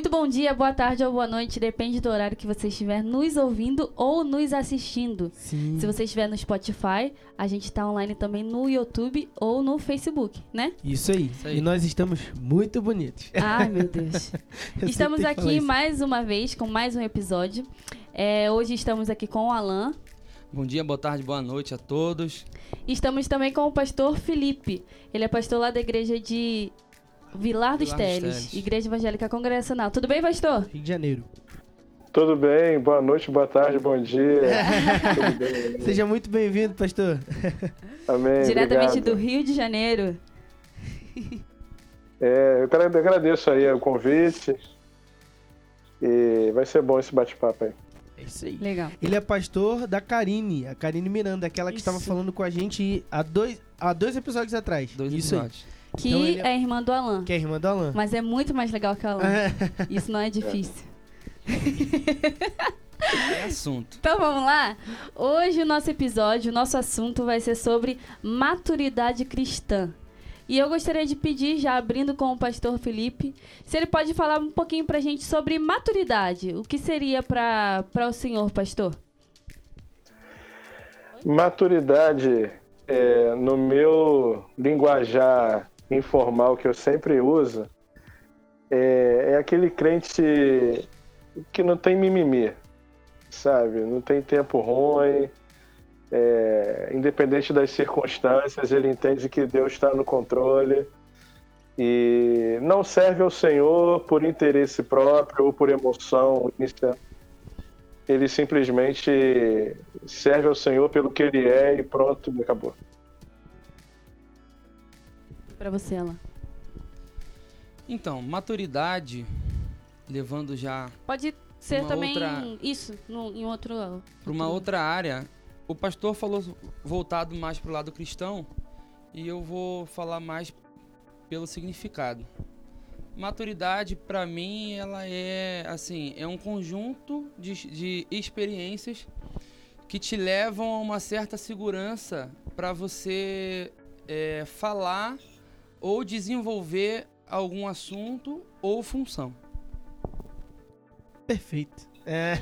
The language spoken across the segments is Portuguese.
Muito bom dia, boa tarde ou boa noite, depende do horário que você estiver nos ouvindo ou nos assistindo. Sim. Se você estiver no Spotify, a gente está online também no YouTube ou no Facebook, né? Isso aí. Isso aí. E nós estamos muito bonitos. Ai, meu Deus. Eu estamos aqui mais uma vez com mais um episódio. É, hoje estamos aqui com o Alan. Bom dia, boa tarde, boa noite a todos. Estamos também com o pastor Felipe. Ele é pastor lá da igreja de Vilar dos Vilar Teles, Teles. Igreja Evangélica Congregacional. Tudo bem, pastor? Rio de Janeiro. Tudo bem? Boa noite, boa tarde, bom dia. Bem? Seja muito bem-vindo, pastor. Amém. Diretamente obrigado. do Rio de Janeiro. É, eu quero- eu agradeço aí o convite. E vai ser bom esse bate-papo aí. É isso aí. Legal. Ele é pastor da Karine, a Karine Miranda, aquela que Isso. estava falando com a gente há dois, há dois episódios atrás. Dois isso aí. Que Então é- é irmã do Alan. Que é irmã do Alan. Mas é muito mais legal que o Alan. Isso não é difícil. É assunto. Então vamos lá? Hoje o nosso episódio, o nosso assunto vai ser sobre maturidade cristã. E eu gostaria de pedir, já abrindo com o pastor Felipe, se ele pode falar um pouquinho pra gente sobre maturidade. O que seria pra para o senhor, pastor? Maturidade, é, no meu linguajar informal que eu sempre uso, é, é aquele crente que não tem mimimi, sabe? Não tem tempo ruim, é, independente das circunstâncias, ele entende que Deus está no controle e não serve ao Senhor por interesse próprio ou por emoção. Ele simplesmente serve ao Senhor pelo que ele é e pronto, acabou. Pra você, Alan. Então, maturidade, levando já Pode ser também outra- isso, no- em outro. para uma outra área, o pastor falou voltado mais para o lado cristão e eu vou falar mais pelo significado. Maturidade, para mim, ela é assim, é um conjunto de, de experiências que te levam a uma certa segurança para você é, falar ou desenvolver algum assunto ou função. Perfeito. É.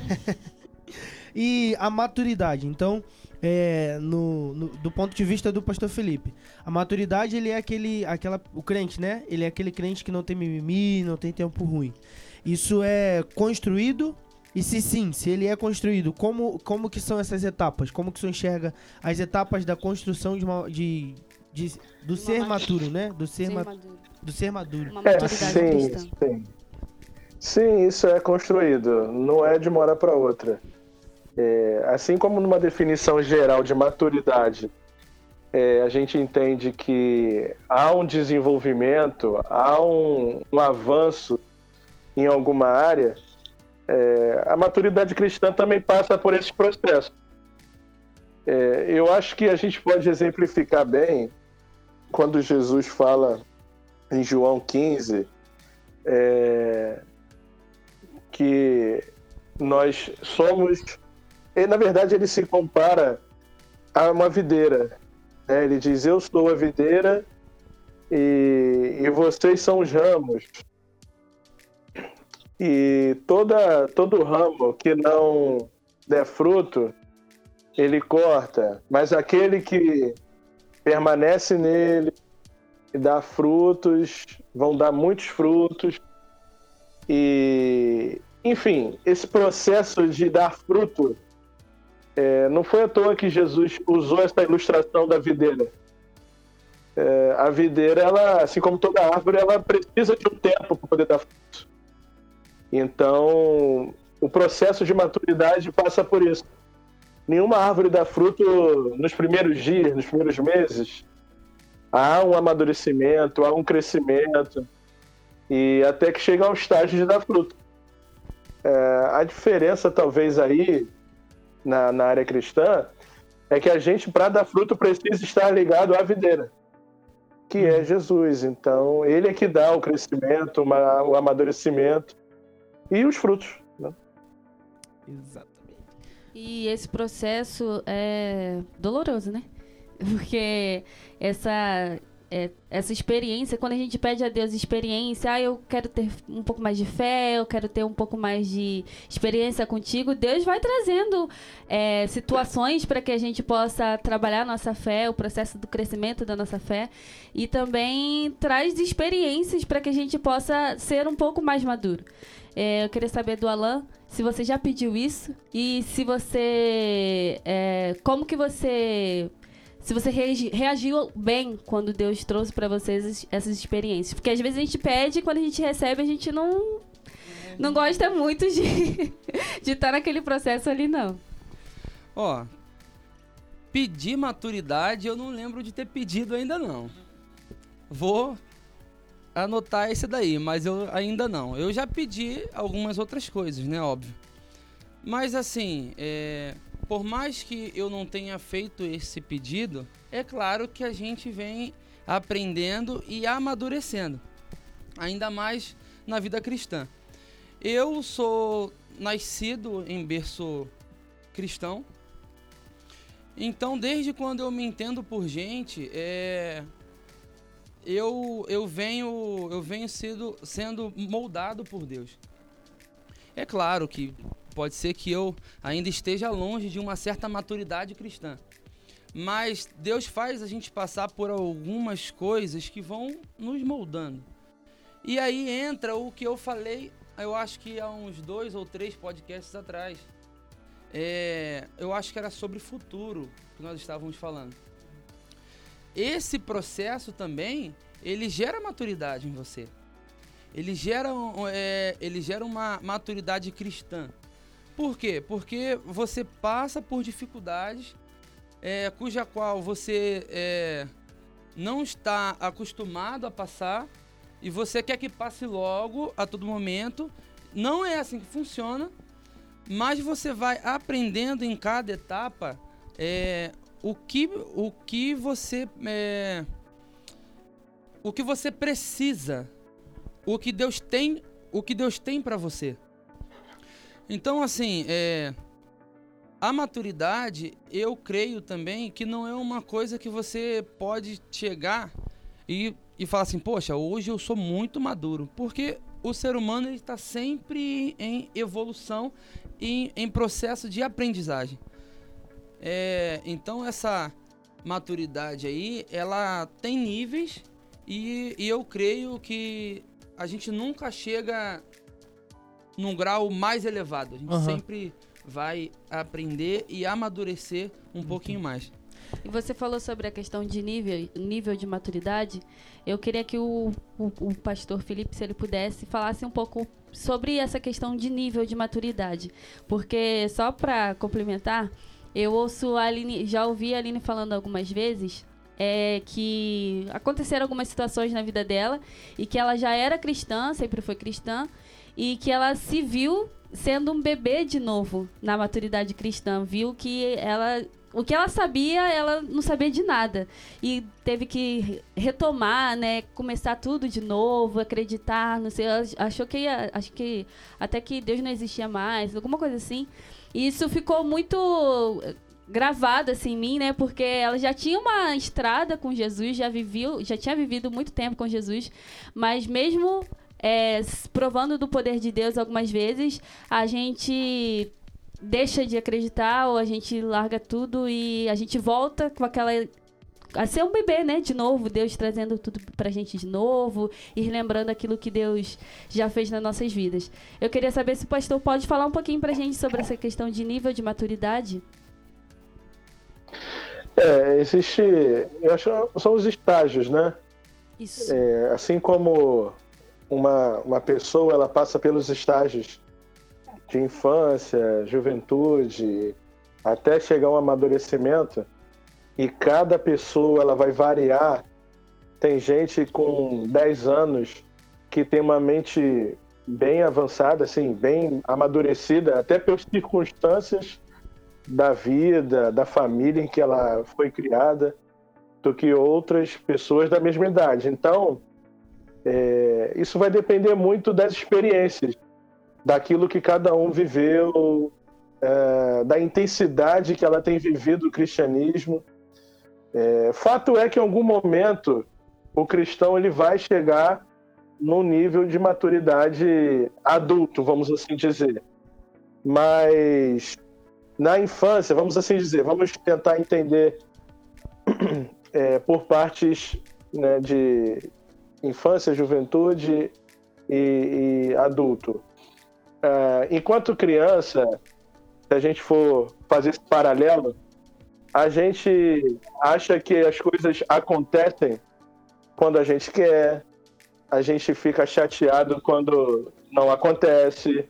e a maturidade, então, é, no, no- do ponto de vista do pastor Felipe, a maturidade ele é aquele, aquela, o crente, né? Ele é aquele crente que não tem mimimi, não tem tempo ruim. Isso é construído e se sim, se ele é construído, como, como que são essas etapas? Como que você enxerga as etapas da construção de, uma, de, de- do Uma ser maturo, né? Do ser, Ser ma- maduro. do ser maduro. Uma É, sim, cristã. sim. Sim, isso é construído, não é de uma hora para outra. É, assim como numa definição geral de maturidade, é, a gente entende que há um desenvolvimento, há um, um avanço em alguma área, é, a maturidade cristã também passa por esse processo. É, eu acho que a gente pode exemplificar bem quando Jesus fala em João 15 é, que nós somos. E, na verdade, ele se compara a uma videira. né? Ele diz: Eu sou a videira e, e vocês são os ramos. E toda, todo ramo que não der fruto, ele corta. Mas aquele que permanece nele e dá frutos, vão dar muitos frutos. E, enfim, esse processo de dar fruto, é, não foi à toa que Jesus usou essa ilustração da videira. É, a videira, ela, assim como toda árvore, ela precisa de um tempo para poder dar fruto. Então, o processo de maturidade passa por isso. Nenhuma árvore dá fruto nos primeiros dias, nos primeiros meses. Há um amadurecimento, há um crescimento e até que chega ao estágio de dar fruto. É, a diferença, talvez, aí na, na área cristã é que a gente, para dar fruto, precisa estar ligado à videira, que é Jesus. Então, ele é que dá o crescimento, o amadurecimento e os frutos. né? Exatamente. E esse processo é doloroso, né? Porque essa é, essa experiência, quando a gente pede a Deus experiência, ah, eu quero ter um pouco mais de fé, eu quero ter um pouco mais de experiência contigo, Deus vai trazendo é, situações para que a gente possa trabalhar nossa fé, o processo do crescimento da nossa fé, e também traz experiências para que a gente possa ser um pouco mais maduro. É, eu queria saber do Alan se você já pediu isso e se você. É, como que você se você reagiu bem quando Deus trouxe para vocês essas experiências. Porque às vezes a gente pede e quando a gente recebe, a gente não, não gosta muito de de estar naquele processo ali, não. Ó, pedir maturidade eu não lembro de ter pedido ainda não. Vou anotar esse daí, mas eu ainda não. Eu já pedi algumas outras coisas, né, óbvio. Mas assim, é, por mais que eu não tenha feito esse pedido, é claro que a gente vem aprendendo e amadurecendo, ainda mais na vida cristã. Eu sou nascido em berço cristão, então desde quando eu me entendo por gente, é, eu, eu venho eu venho sido, sendo moldado por Deus. É claro que Pode ser que eu ainda esteja longe de uma certa maturidade cristã. Mas Deus faz a gente passar por algumas coisas que vão nos moldando. E aí entra o que eu falei, eu acho que há uns dois ou três podcasts atrás. É, eu acho que era sobre futuro que nós estávamos falando. Esse processo também, ele gera maturidade em você. Ele gera, é, ele gera uma maturidade cristã. Por quê? Porque você passa por dificuldades é, cuja qual você é, não está acostumado a passar e você quer que passe logo a todo momento. Não é assim que funciona, mas você vai aprendendo em cada etapa é, o, que, o que você é, o que você precisa, o que Deus tem, o que Deus tem para você. Então, assim, é, a maturidade, eu creio também que não é uma coisa que você pode chegar e, e falar assim, poxa, hoje eu sou muito maduro. Porque o ser humano está sempre em evolução e em processo de aprendizagem. É, então, essa maturidade aí, ela tem níveis e, e eu creio que a gente nunca chega num grau mais elevado. A gente uhum. sempre vai aprender e amadurecer um uhum. pouquinho mais. E você falou sobre a questão de nível, nível de maturidade. Eu queria que o, o, o, pastor Felipe, se ele pudesse, falasse um pouco sobre essa questão de nível de maturidade. Porque, só para complementar, eu ouço a Aline, já ouvi a Aline falando algumas vezes é, que aconteceram algumas situações na vida dela e que ela já era cristã, sempre foi cristã, e que ela se viu sendo um bebê de novo na maturidade cristã, viu que ela o que ela sabia, ela não sabia de nada. E teve que retomar, né? Começar tudo de novo, acreditar, não sei. Achou que ia, acho que até que Deus não existia mais, alguma coisa assim. Isso ficou muito gravado assim em mim, né? Porque ela já tinha uma estrada com Jesus, já viveu, já tinha vivido muito tempo com Jesus, mas mesmo é, provando do poder de Deus algumas vezes, a gente deixa de acreditar ou a gente larga tudo e a gente volta com aquela a ser um bebê, né? De novo, Deus trazendo tudo pra gente de novo e lembrando aquilo que Deus já fez nas nossas vidas. Eu queria saber se o pastor pode falar um pouquinho pra gente sobre essa questão de nível de maturidade. É, existe. Eu acho que são os estágios, né? Isso. É, assim como uma, uma pessoa ela passa pelos estágios de infância, juventude, até chegar ao amadurecimento, e cada pessoa ela vai variar. Tem gente com 10 anos que tem uma mente bem avançada, assim, bem amadurecida, até pelas circunstâncias da vida, da família em que ela foi criada, do que outras pessoas da mesma idade. Então, é, isso vai depender muito das experiências, daquilo que cada um viveu, é, da intensidade que ela tem vivido o cristianismo. É, fato é que em algum momento o cristão ele vai chegar num nível de maturidade adulto, vamos assim dizer. Mas na infância, vamos assim dizer, vamos tentar entender é, por partes né, de infância, juventude e, e adulto. É, enquanto criança, se a gente for fazer esse paralelo, a gente acha que as coisas acontecem quando a gente quer, a gente fica chateado quando não acontece.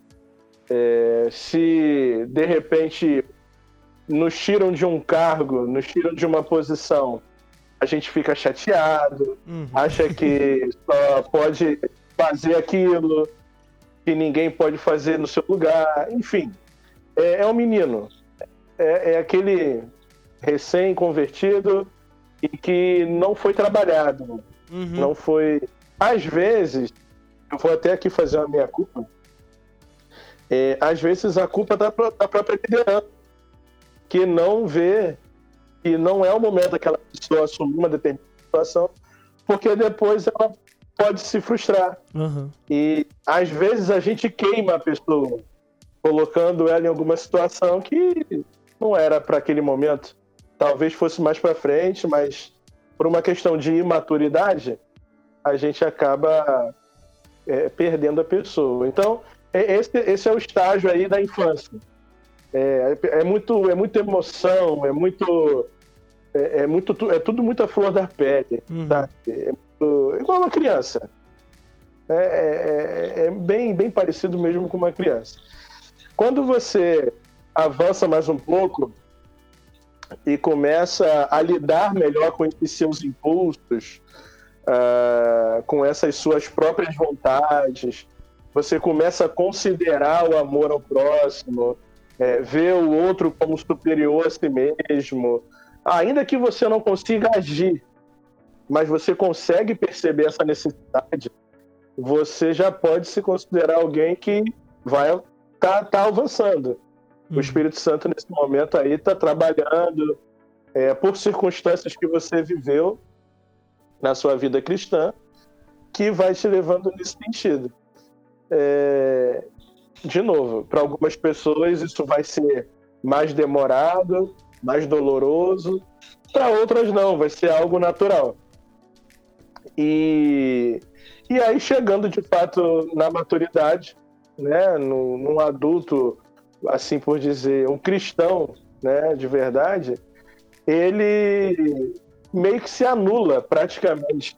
É, se de repente nos tiram de um cargo, nos tiram de uma posição, a gente fica chateado, uhum. acha que só pode fazer aquilo, que ninguém pode fazer no seu lugar, enfim. É, é um menino. É, é aquele recém-convertido e que não foi trabalhado. Uhum. Não foi. Às vezes, eu vou até aqui fazer a minha culpa. É, às vezes a culpa da, da própria liderança, que não vê que não é o momento daquela pessoa assumir uma determinada situação, porque depois ela pode se frustrar. Uhum. E às vezes a gente queima a pessoa, colocando ela em alguma situação que não era para aquele momento. Talvez fosse mais para frente, mas por uma questão de imaturidade, a gente acaba é, perdendo a pessoa. Então, é, esse, esse, é o estágio aí da infância. É, é, muito, é muita emoção, é muito, é, é muito, é tudo muita flor da pele, uhum. sabe? É muito, igual uma criança. É, é, é, bem, bem parecido mesmo com uma criança. Quando você avança mais um pouco, e começa a lidar melhor com esses seus impulsos, uh, com essas suas próprias vontades. Você começa a considerar o amor ao próximo, é, ver o outro como superior a si mesmo. Ainda que você não consiga agir, mas você consegue perceber essa necessidade, você já pode se considerar alguém que vai estar tá, tá avançando. O uhum. Espírito Santo, nesse momento aí, está trabalhando é, por circunstâncias que você viveu na sua vida cristã, que vai te levando nesse sentido. É, de novo, para algumas pessoas isso vai ser mais demorado, mais doloroso, para outras não, vai ser algo natural. E, e aí, chegando de fato na maturidade, né, no, num adulto assim por dizer, um cristão, né, de verdade, ele meio que se anula praticamente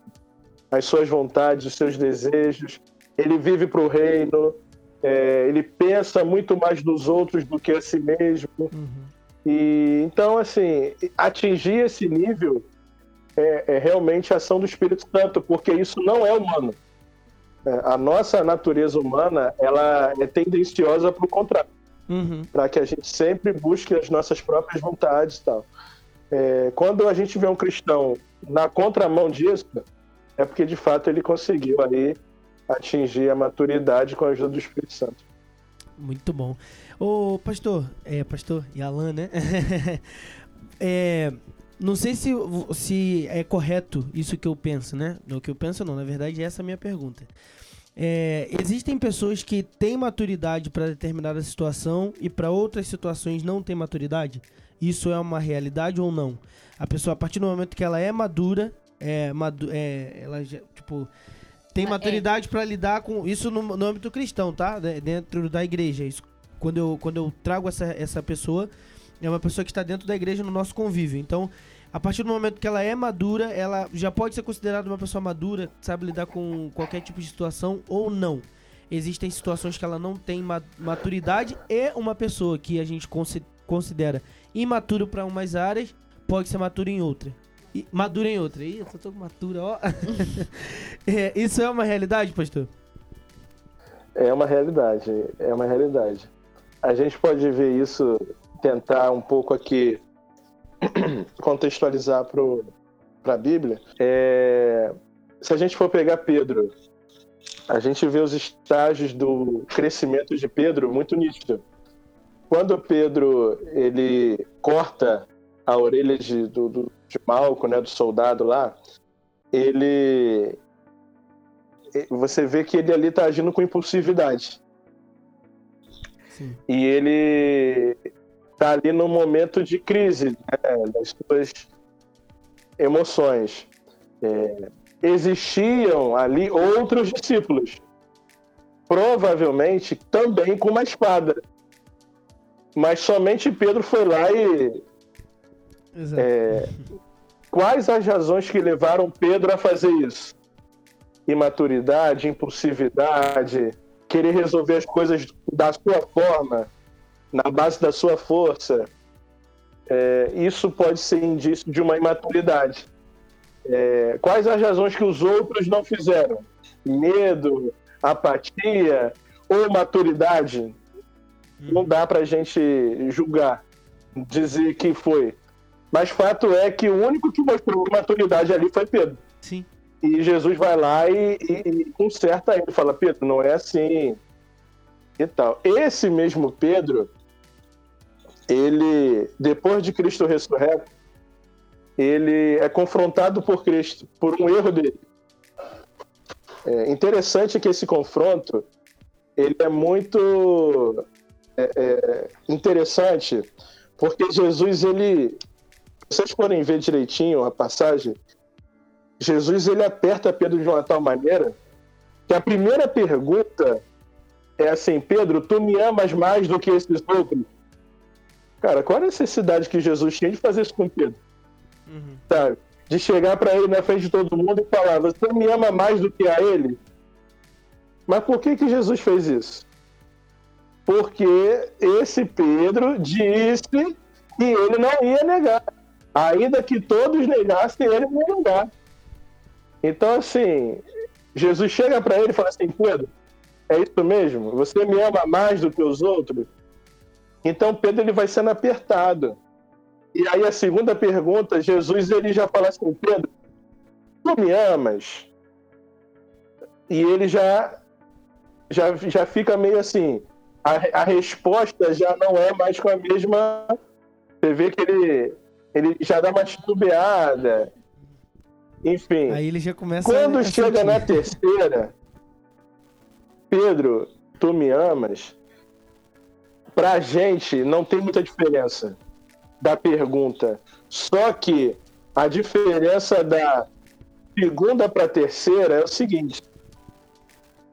as suas vontades, os seus desejos. Ele vive para o reino, é, ele pensa muito mais dos outros do que a si mesmo. Uhum. E então, assim, atingir esse nível é, é, realmente a ação do Espírito Santo, porque isso não é humano. É, a nossa natureza humana ela é tendenciosa para o contrário uhum. para que a gente sempre busque as nossas próprias vontades e tal. É, quando a gente vê um cristão na contramão disso, é porque de fato ele conseguiu aí atingir a maturidade com a ajuda do Espírito Santo. Muito bom. Ô, pastor, é, pastor e Alan, né? é, não sei se, se é correto isso que eu penso, né? No que eu penso não, na verdade essa é a minha pergunta. É, existem pessoas que têm maturidade para determinada situação e para outras situações não têm maturidade? Isso é uma realidade ou não? A pessoa, a partir do momento que ela é madura, é, madu é ela já, tipo, tem é. maturidade para lidar com isso no, no, âmbito cristão, tá? Dentro da igreja. Isso, quando, eu, quando eu trago essa, essa pessoa, é uma pessoa que está dentro da igreja no nosso convívio. Então, a partir do momento que ela é madura, ela já pode ser considerada uma pessoa madura, sabe lidar com qualquer tipo de situação ou não. Existem situações que ela não tem maturidade e uma pessoa que a gente considera imaturo para umas áreas pode ser madura em outra. Madura em outra. Ih, eu só tô matura, ó. é, isso é uma realidade, pastor? É uma realidade, é uma realidade. A gente pode ver isso, tentar um pouco aqui contextualizar para a Bíblia, é, se a gente for pegar Pedro, a gente vê os estágios do crescimento de Pedro muito nítido. Quando Pedro ele corta a orelha de, do, do, de Malco, né, do soldado lá, ele. Você vê que ele ali está agindo com impulsividade. Sim. E ele está ali no momento de crise né, das suas emoções. É, existiam ali outros discípulos, provavelmente também com uma espada. Mas somente Pedro foi lá e. É, quais as razões que levaram Pedro a fazer isso? Imaturidade, impulsividade, querer resolver as coisas da sua forma, na base da sua força. É, isso pode ser indício de uma imaturidade. É, quais as razões que os outros não fizeram? Medo, apatia ou maturidade? Não dá para a gente julgar, dizer que foi. Mas fato é que o único que mostrou maturidade ali foi Pedro. Sim. E Jesus vai lá e, e, e conserta ele, fala, Pedro, não é assim e tal. Esse mesmo Pedro, ele, depois de Cristo ressurreto, ele é confrontado por Cristo, por um erro dele. É interessante que esse confronto, ele é muito é, é, interessante, porque Jesus, ele, vocês forem ver direitinho a passagem, Jesus ele aperta Pedro de uma tal maneira que a primeira pergunta é assim: Pedro, tu me amas mais do que esses outros? Cara, qual a necessidade que Jesus tinha de fazer isso com Pedro? Uhum. Sabe? De chegar para ele na frente de todo mundo e falar: Você me ama mais do que a ele? Mas por que, que Jesus fez isso? Porque esse Pedro disse que ele não ia negar. Ainda que todos negassem, ele não ia negar. Então, assim, Jesus chega para ele e fala assim: Pedro, é isso mesmo? Você me ama mais do que os outros? Então, Pedro ele vai sendo apertado. E aí, a segunda pergunta, Jesus ele já fala assim: Pedro, tu me amas? E ele já, já, já fica meio assim: a, a resposta já não é mais com a mesma. Você vê que ele, ele já dá uma titubeada. Enfim. Aí ele já começa Quando a chega na terceira, Pedro, tu me amas? Pra gente não tem muita diferença da pergunta. Só que a diferença da segunda para terceira é o seguinte: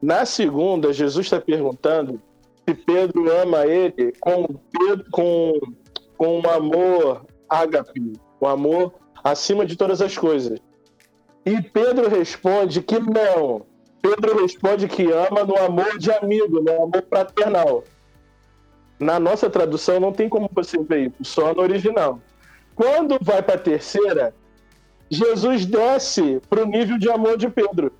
na segunda, Jesus está perguntando se Pedro ama ele com, com, com um amor ágape, um amor acima de todas as coisas. E Pedro responde que não. Pedro responde que ama no amor de amigo, no amor fraternal. Na nossa tradução não tem como você ver isso, só no original. Quando vai para a terceira, Jesus desce para o nível de amor de Pedro.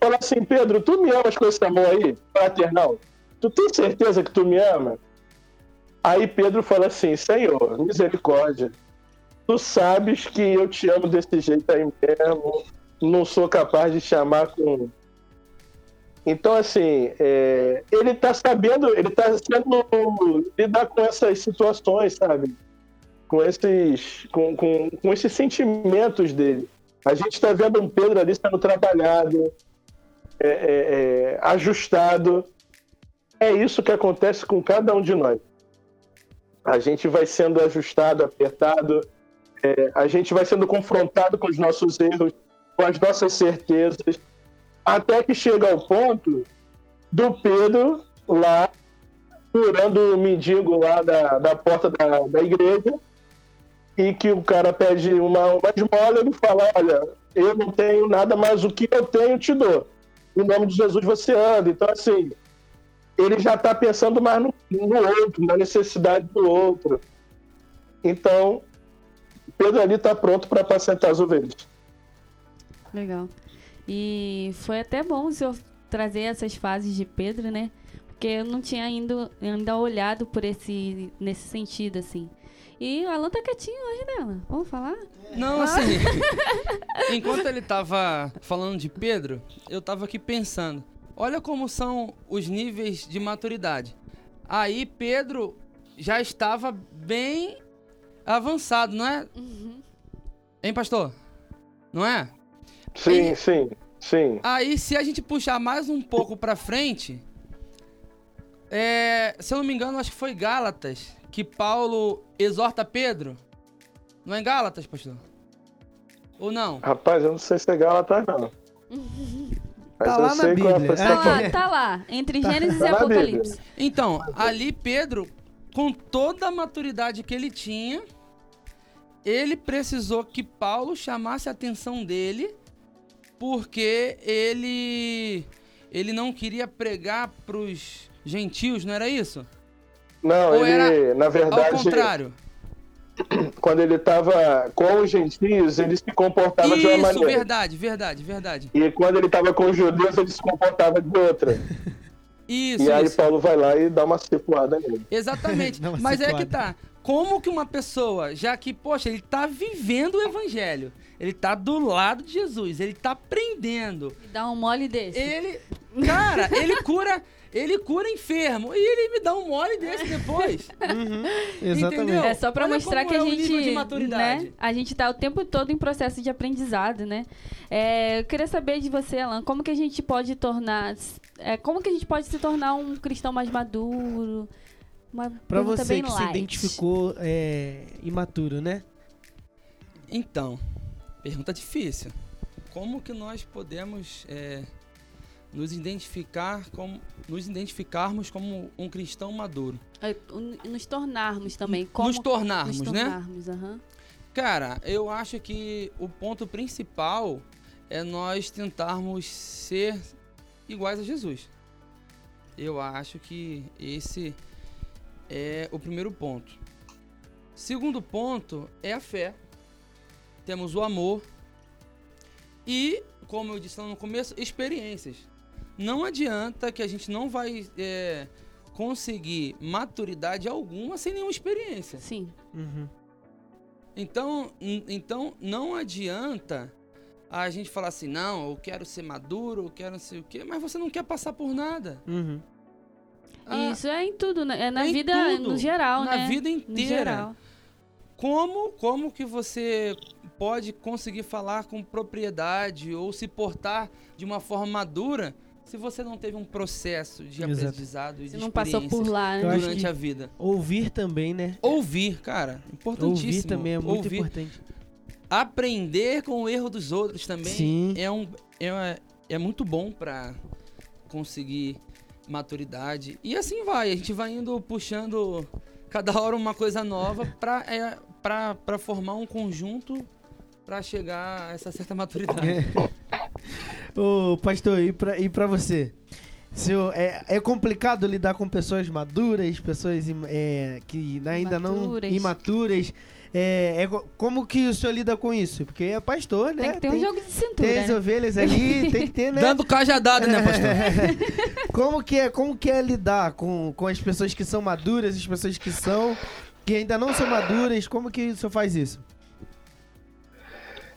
Fala assim, Pedro, tu me amas com esse amor aí, fraternal? Tu tem certeza que tu me ama? Aí Pedro fala assim, Senhor, misericórdia. Tu sabes que eu te amo desse jeito aí mesmo. Não sou capaz de chamar com. Então, assim, é, ele tá sabendo, ele tá sendo lidar com essas situações, sabe? Com esses, com, com, com esses sentimentos dele. A gente está vendo um Pedro ali sendo trabalhado, é, é, é, ajustado. É isso que acontece com cada um de nós. A gente vai sendo ajustado, apertado, é, a gente vai sendo confrontado com os nossos erros, com as nossas certezas, até que chega ao ponto do Pedro lá curando o mendigo lá da, da porta da, da igreja e que o cara pede uma, uma esmola ele fala, olha, eu não tenho nada, mas o que eu tenho te dou. Em nome de Jesus você anda. Então, assim, ele já está pensando mais no, no outro, na necessidade do outro. Então, Pedro ali está pronto para apacentar as ovelhas. Legal. E foi até bom o senhor trazer essas fases de Pedro, né? Porque eu não tinha ainda, ainda olhado por esse nesse sentido, assim. E o Alan tá quietinho hoje, né, Alan? Vamos falar? Não, assim. enquanto ele tava falando de Pedro, eu tava aqui pensando. Olha como são os níveis de maturidade. Aí Pedro já estava bem avançado, não é? Hein, pastor? Não é? Sim, Ele- sim, sim. Aí, se a gente puxar mais um pouco pra frente, é, se eu não me engano, acho que foi Gálatas que Paulo exorta Pedro. Não é em Gálatas, pastor? Ou não? Rapaz, eu não sei se é Gálatas, não. Mas Tá eu lá na sei qual é Bíblia. Tá perspectiva. lá, tá lá. Entre Gênesis Tá e na Apocalipse. Então, ali Pedro, com toda a maturidade que ele tinha, ele precisou que Paulo chamasse a atenção dele, porque ele ele não queria pregar pros gentios, não era isso? Não, Ou ele, era na Ao verdade, contrário. quando ele tava com os gentios, ele se comportava de uma Isso, maneira. verdade, verdade, verdade. E quando ele tava com os judeus, ele se comportava de outra. Isso, e aí isso. Paulo vai lá e dá uma cipuada nele. Exatamente. Mas é que tá. Como que uma pessoa, já que, poxa, ele tá vivendo o evangelho, ele tá do lado de Jesus, ele tá aprendendo, Dá um mole desse. ele, cara, ele cura, ele cura enfermo e ele me dá um mole desse depois. Uhum, exatamente. Entendeu? É só pra Olha mostrar como que a é o gente, nível de maturidade. né? A gente tá o tempo todo em processo de aprendizado, né? É, eu queria saber de você, Alan, como que a gente pode tornar, é, como que a gente pode se tornar um cristão mais maduro? Uma Pra você bem que se light. identificou é, imaturo, né? Então, pergunta difícil. Como que nós podemos é, nos identificar como, nos identificarmos como um cristão maduro? É, Nos tornarmos também. Como nos tornarmos, nos né? tornarmos, aham. Cara, eu acho que o ponto principal é nós tentarmos ser iguais a Jesus. Eu acho que esse é o primeiro ponto. Segundo ponto é a fé. Temos o amor e, como eu disse lá no começo, experiências. Não adianta que a gente não vai é, conseguir maturidade alguma sem nenhuma experiência. Sim. Uhum. Então, então não adianta a gente falar assim, não, eu quero ser maduro, eu quero não sei o quê, mas você não quer passar por nada. Uhum. Ah, Isso é em tudo, né? É na é vida tudo. no geral, na né? vida No inteira. geral. Como, como que você pode conseguir falar com propriedade ou se portar de uma forma madura se você não teve um processo de Exato. aprendizado e Você de não passou por lá, né? durante a vida? Ouvir também, né? Ouvir, cara, importantíssimo. Ouvir também é muito Ouvir. importante. aprender com o erro dos outros também Sim. é um é, é muito bom pra conseguir maturidade e assim vai a gente vai indo puxando cada hora uma coisa nova pra é, pra, pra formar um conjunto pra chegar a essa certa maturidade Ô, pastor, e pra, e pra você? Seu, é, é complicado lidar com pessoas maduras, pessoas é, que ainda Imaturas. não imaturas. É, é co- como que o senhor lida com isso? Porque é pastor, né? Tem que ter um jogo de cintura. Tem as né? ovelhas ali, tem que ter, né? dando cajadada né pastor como que é, como que é lidar com, com as pessoas que são maduras, as pessoas que são que ainda não são maduras? Como que o senhor faz isso?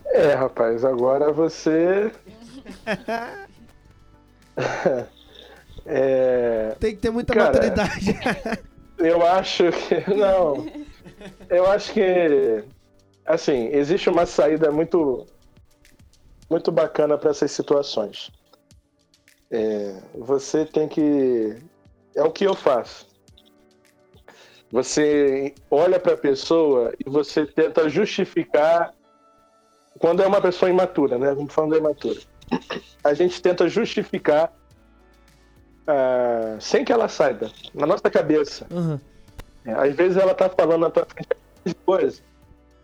É, rapaz, agora você. é, Tem que ter muita Cara, maturidade. eu acho que. Não. Eu acho que. Assim, existe uma saída muito. Muito bacana para essas situações. É, você tem que. É o que eu faço. Você olha para a pessoa e você tenta justificar. Quando é uma pessoa imatura, né? Vamos falando da imatura. A gente tenta justificar ah, sem que ela saiba, na nossa cabeça. Uhum. É, Às vezes ela tá falando na tua frente de coisa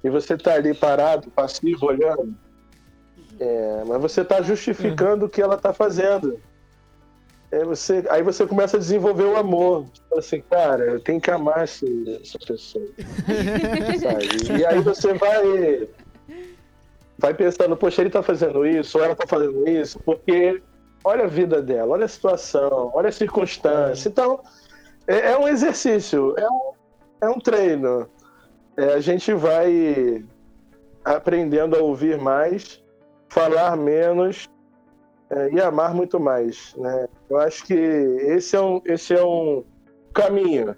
e você tá ali parado, passivo, olhando. É, mas você tá justificando o que ela tá fazendo. É, você, aí você começa a desenvolver o amor. Fala assim, cara, eu tenho que amar esse- essa pessoa. E aí você vai vai pensando, poxa, ele tá fazendo isso, ou ela tá fazendo isso, porque olha a vida dela, olha a situação, olha a circunstância. Então, é, é um exercício, é um, é um treino. É, a gente vai aprendendo a ouvir mais, falar menos é, e amar muito mais. Né? Eu acho que esse é um, esse é um caminho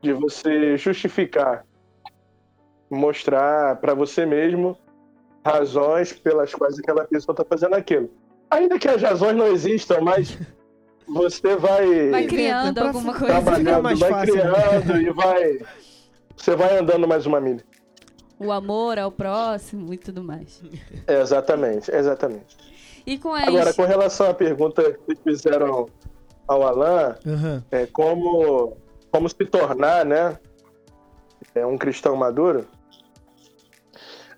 de você justificar, mostrar para você mesmo razões pelas quais aquela pessoa está fazendo aquilo. Ainda que as razões não existam, mas você vai, Vai Inventa, criando alguma coisa. trabalhando, mais vai fácil, né? criando e vai. Você vai andando mais uma milha. O amor ao próximo e tudo mais. É, exatamente, exatamente. E com as... Agora, com relação à pergunta que fizeram ao Alan, Aham. é como, como se tornar, né? É um cristão maduro.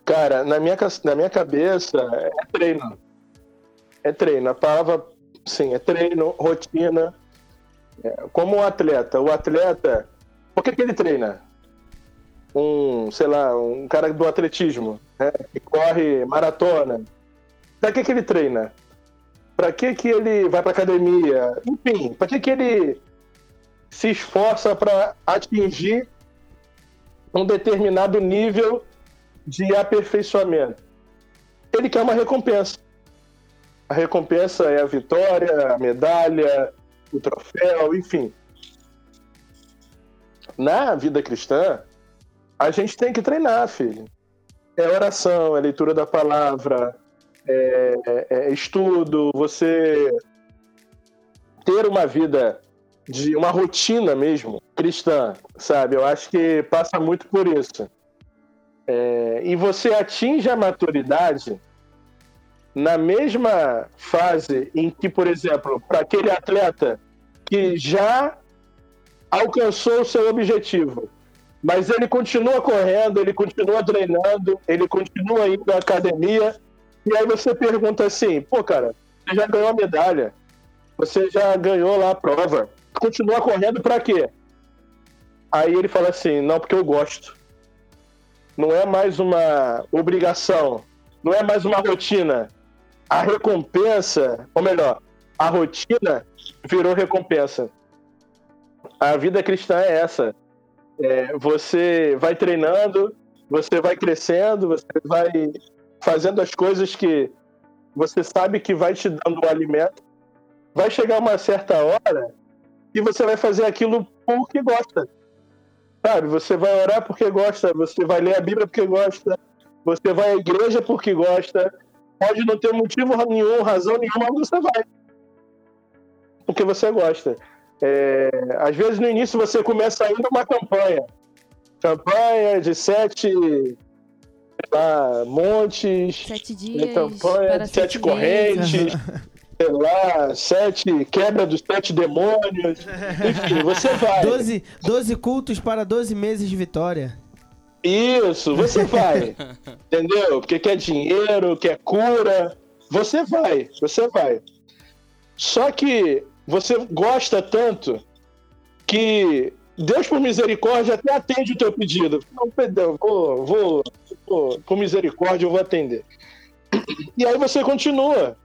Cara, na minha, na minha cabeça é treino. É treino. A palavra, sim, é treino, rotina. É, como um atleta. O atleta, por que, que ele treina? Um, sei lá, um cara do atletismo, né? Que corre maratona. Pra que, que ele treina? Pra que, que ele vai pra academia? Enfim, pra que, que ele se esforça para atingir um determinado nível de aperfeiçoamento. Ele quer uma recompensa. A recompensa é a vitória, a medalha, o troféu, enfim. Na vida cristã, a gente tem que treinar, filho. É oração, é leitura da palavra, é, é- é estudo, você ter uma vida de uma rotina mesmo cristã, sabe? Eu acho que passa muito por isso. É, e você atinge a maturidade na mesma fase em que, por exemplo, para aquele atleta que já alcançou o seu objetivo, mas ele continua correndo, ele continua treinando, ele continua indo à academia, e aí você pergunta assim: pô, cara, você já ganhou a medalha, você já ganhou lá a prova, continua correndo pra quê? Aí ele fala assim: não, porque eu gosto. Não é mais uma obrigação, não é mais uma rotina. A recompensa, ou melhor, a rotina virou recompensa. A vida cristã é essa. É, você vai treinando, você vai crescendo, você vai fazendo as coisas que você sabe que vai te dando o alimento. Vai chegar uma certa hora e você vai fazer aquilo porque gosta. Sabe? Você vai orar porque gosta, você vai ler a Bíblia porque gosta, você vai à igreja porque gosta. Pode não ter motivo nenhum, razão nenhuma, mas você vai. Porque você gosta. É, às vezes no início você começa ainda uma campanha. Campanha de sete lá, montes, Sete dias. campanha para de sete correntes, sei lá, sete quebra dos sete demônios. Enfim, você vai. 12, 12 cultos para 12 meses de vitória. Isso, você vai. entendeu? Porque quer dinheiro, quer cura. Você vai, você vai. Só que você gosta tanto que Deus, por misericórdia, até atende o teu pedido. Não, perdão, vou, vou, vou, por misericórdia, eu vou atender. E aí você continua.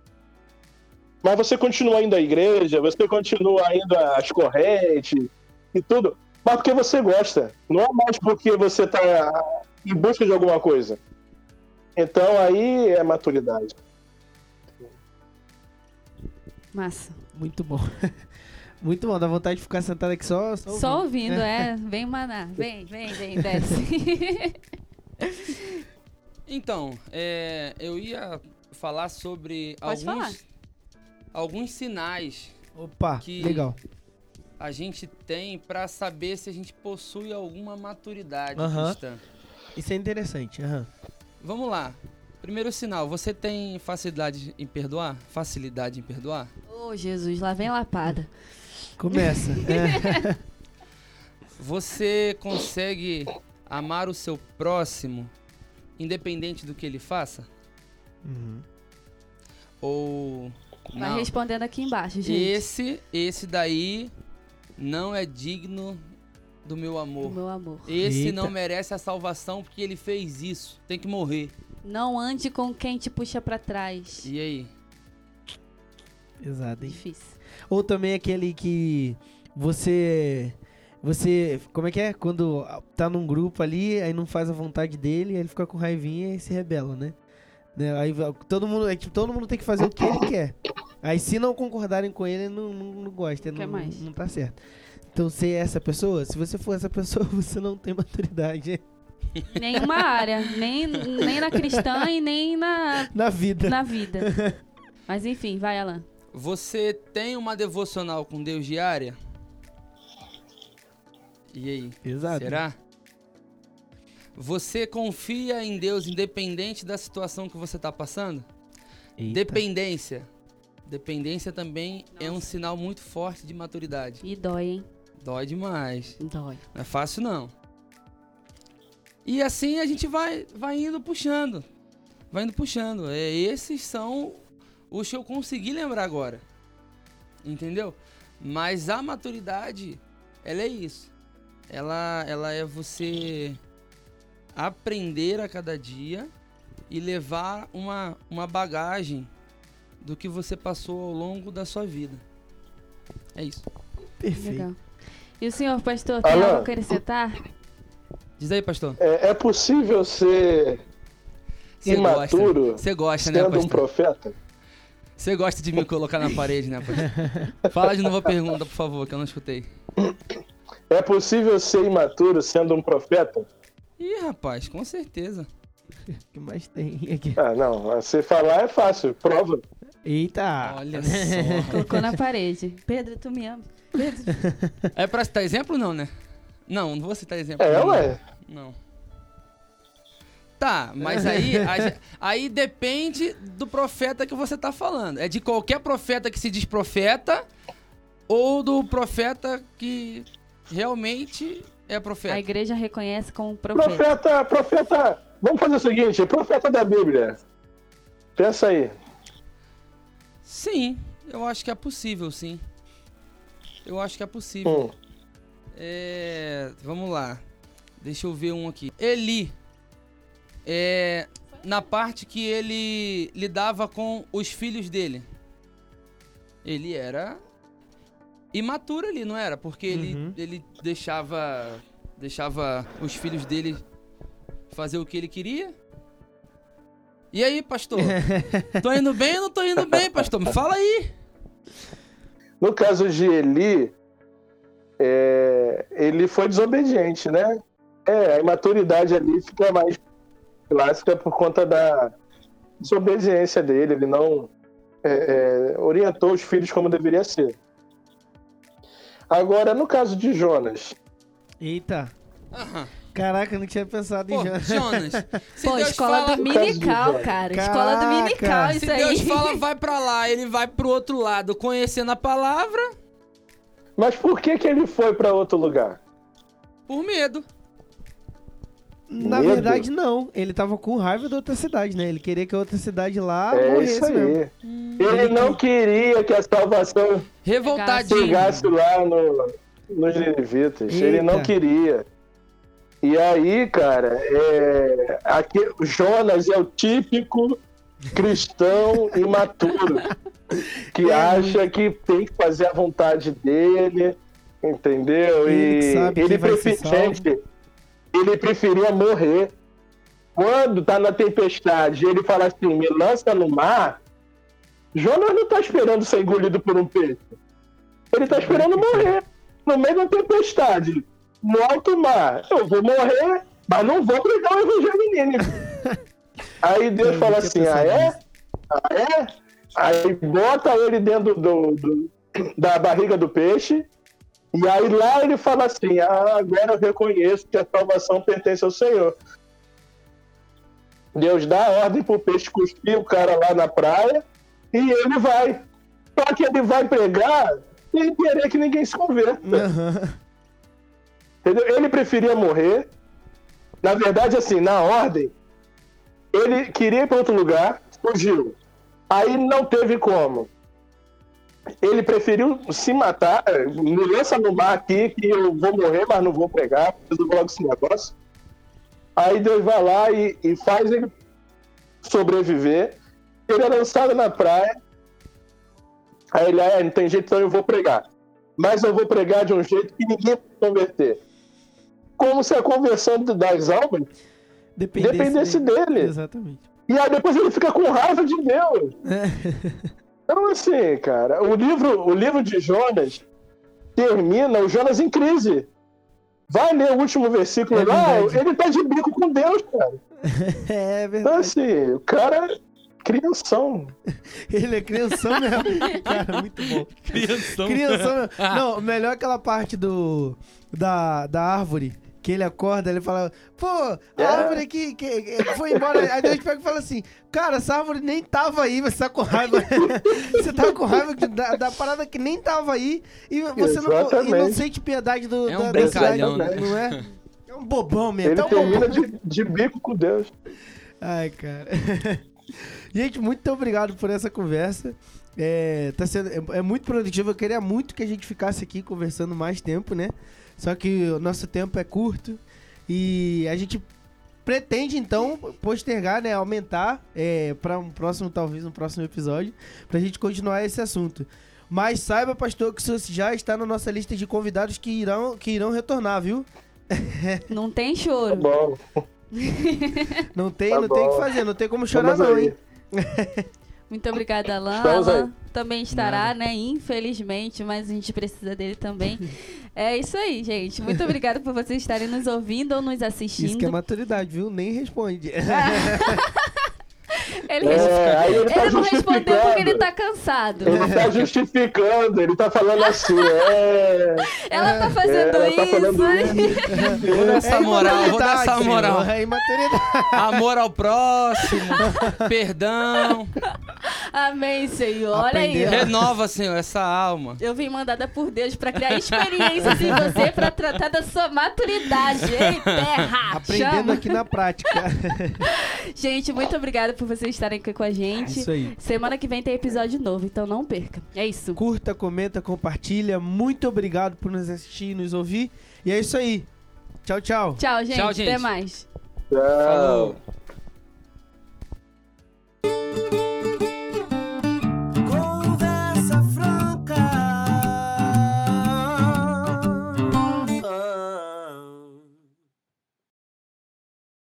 Mas você continua indo à igreja, você continua indo às correntes e tudo. Mas porque você gosta. Não é mais porque você está em busca de alguma coisa. Então aí é maturidade. Massa. Muito bom. Muito bom, dá vontade de ficar sentado aqui só. Só, Só ouvindo. ouvindo, é. Vem maná. Vem, vem, vem, desce. Então, é, eu ia falar sobre Pode alguns, falar. alguns sinais Opa, Que- legal. A gente tem para saber se a gente possui alguma maturidade Aham. cristã. Isso é interessante. aham. Vamos lá. Primeiro sinal, você tem facilidade em perdoar? Facilidade em perdoar? Ô, Jesus, lá vem lapada. Começa. É. Você consegue amar o seu próximo independente do que ele faça? Uhum. Ou Vai não? respondendo aqui embaixo, gente. Esse, esse daí não é digno do meu amor. meu amor. Esse Eita. não merece a salvação porque ele fez isso. Tem que morrer. Não ande com quem te puxa pra trás. E aí? Exato, hein? Difícil. Ou também aquele que você. Você. Como é que é? Quando tá num grupo ali, aí não faz a vontade dele, aí ele fica com raivinha e se rebela, né? Né, Aí todo mundo, é, tipo, todo mundo tem que fazer o que ele quer. Aí se não concordarem com ele, não, não, não gosta, Quer não, mais. não tá certo. Então, ser essa pessoa, se você for essa pessoa, você não tem maturidade. Nenhuma área. Nem, nem na cristã e nem na, Na vida. na vida. Mas enfim, vai, Alan. Você tem uma devocional com Deus diária? E aí? Exato. Será? Você confia em Deus independente da situação que você está passando? Eita. Dependência. Dependência também é um sinal muito forte de maturidade. E dói, hein? Dói demais. Dói. Não é fácil não. E assim a gente vai, vai indo puxando. Vai indo puxando. É, esses são os que eu consegui lembrar agora. Entendeu? Mas a maturidade, ela é isso. Ela, ela é você aprender a cada dia e levar uma, uma bagagem do que você passou ao longo da sua vida. É isso. Perfeito. Legal. E o senhor, pastor, tem Alan. algo a acrescentar? Diz aí, pastor. É, é possível ser Você gosta. Imaturo, Você gosta, né, sendo um pastor? profeta? Você gosta de me colocar na parede, né, pastor? Fala de novo a pergunta, por favor, que eu não escutei. É possível ser imaturo sendo um profeta? Ih, rapaz, com certeza. O que mais tem aqui? Ah, não. Você falar é fácil. Prova. Eita. Olha só. Colocou na parede. Pedro, tu me ama. Pedro. É pra citar exemplo não, né? Não, não vou citar exemplo. É, não. ué. Não. Tá, mas aí, a aí depende do profeta que você tá falando. É de qualquer profeta que se diz profeta ou do profeta que realmente é A profeta. igreja reconhece como profeta. Profeta, profeta. Vamos fazer o seguinte: profeta da Bíblia. Pensa aí. Sim, eu acho que é possível, sim. Eu acho que é possível. Hum. É, vamos lá. Deixa eu ver um aqui. Eli. É, na parte que ele lidava com os filhos dele. Ele era imaturo ali, não era? Porque ele, Uhum. ele deixava deixava os filhos dele fazer o que ele queria. E aí, pastor? tô indo bem ou não tô indo bem, pastor? Me fala aí. No caso de Eli, é, ele foi desobediente, né? É, a imaturidade ali fica mais clássica por conta da desobediência dele. Ele não é, é, orientou os filhos como deveria ser. Agora, no caso de Jonas, Eita. Aham. Caraca, eu não tinha pensado em Pô, já. Jonas, se Pô, Deus escola fala, dominical, cara. Caraca. Escola dominical, Se isso se aí. Deus fala vai pra lá, ele vai pro outro lado, conhecendo a palavra mas por que, que ele foi para outro lugar? por medo. Na Medo? verdade, não. Ele tava com raiva da outra cidade, né? Ele queria que a outra cidade lá é morresse isso aí. mesmo. Ele não queria que a salvação Revoltadinho. chegasse lá no, nos Ninivitas. Ele não queria. E aí, cara, é, aqui, o Jonas é o típico cristão imaturo que acha que tem que fazer a vontade dele, entendeu? Ele e ele, que vai ser prefe- salvo. gente, ele preferia morrer. Quando tá na tempestade, ele fala assim: me lança no mar. Jonas não tá esperando ser engolido por um peixe. Ele tá esperando morrer. No meio da tempestade. No alto mar. Eu vou morrer, mas não vou pregar o evangelho em Nínive. Aí Deus Eu fala assim: ah, é? Ah, é? Aí bota ele dentro do, do- da barriga do peixe. E aí lá ele fala assim: ah, agora eu reconheço que a salvação pertence ao Senhor. Deus dá a ordem pro peixe cuspir o cara lá na praia e ele vai. Só que ele vai pregar sem querer que ninguém se converta. Aham. Entendeu? Ele preferia morrer. Na verdade, assim, na ordem, ele queria ir para outro lugar, fugiu. Aí não teve como. Ele preferiu se matar. é, Me lança no mar aqui que eu vou morrer, mas não vou pregar. Preciso logo esse negócio. Aí Deus vai lá e, e faz ele sobreviver. Ele é lançado na praia. Aí ele, ah, não tem jeito, então eu vou pregar. Mas eu vou pregar de um jeito que ninguém vai converter. Como se a conversão das almas Dependesse, dependesse dele. Exatamente. E aí depois ele fica com raiva de Deus. Então, assim, cara, o livro, o livro de Jonas termina o Jonas em crise. Vai ler o último versículo É lá, ele tá de bico com Deus, cara. É Então, verdade. assim, o cara. Crianção. Ele é crianção mesmo. Cara, muito bom. Crianção. Crianção mesmo. Não, melhor aquela parte do. Da, da árvore. Que ele acorda, ele fala, pô, a É. árvore aqui que, que foi embora. Aí Deus pega e fala assim, cara, essa árvore nem tava aí, você tá com raiva. você tá com raiva da, da parada que nem tava aí e você não, e não sente piedade do, É um da, da cidade, brincalhão, né? não é? É um bobão mesmo. Ele é um bobão. termina de, de bico com Deus. Ai, cara. gente, muito obrigado por essa conversa. É, tá sendo, é, é muito produtivo. Eu queria muito que a gente ficasse aqui conversando mais tempo, né? Só que o nosso tempo é curto e a gente pretende então postergar, né, aumentar é, para um próximo, talvez um próximo episódio, pra gente continuar esse assunto. Mas saiba, pastor, que você já está na nossa lista de convidados que irão, que irão retornar, viu? Não tem Tá choro. bom. Não tem, Tá não tem o que bom. fazer, não tem como chorar Estamos não, aí. hein? Muito obrigada, Alan. Alan também estará, né? Infelizmente, mas a gente precisa dele também. É isso aí, gente. Muito obrigada por vocês estarem nos ouvindo ou nos assistindo. Isso que é maturidade, viu? Nem responde. Ele, É, aí ele, tá ele não respondeu porque justificando. ele tá cansado. Ele tá justificando, ele tá falando assim, é. Ela tá fazendo ela tá falando isso. Vou dar essa moral, vou dar essa moral. É imaturidade. Amor ao próximo, perdão. Amém, Senhor. Olha aí. Ó. Renova, Senhor, essa alma. Eu vim mandada por Deus pra criar experiências em você pra tratar da sua maturidade. Ei, terra! Aprendendo chama. aqui na prática. Gente, muito obrigada por vocês estarem aqui com a gente. Isso aí. Semana que vem tem episódio novo, então não perca. É isso. Curta, comenta, compartilha. Muito obrigado por nos assistir e nos ouvir. E é isso aí. Tchau, tchau. Tchau, gente. Tchau, gente. Até mais. Tchau. Falou.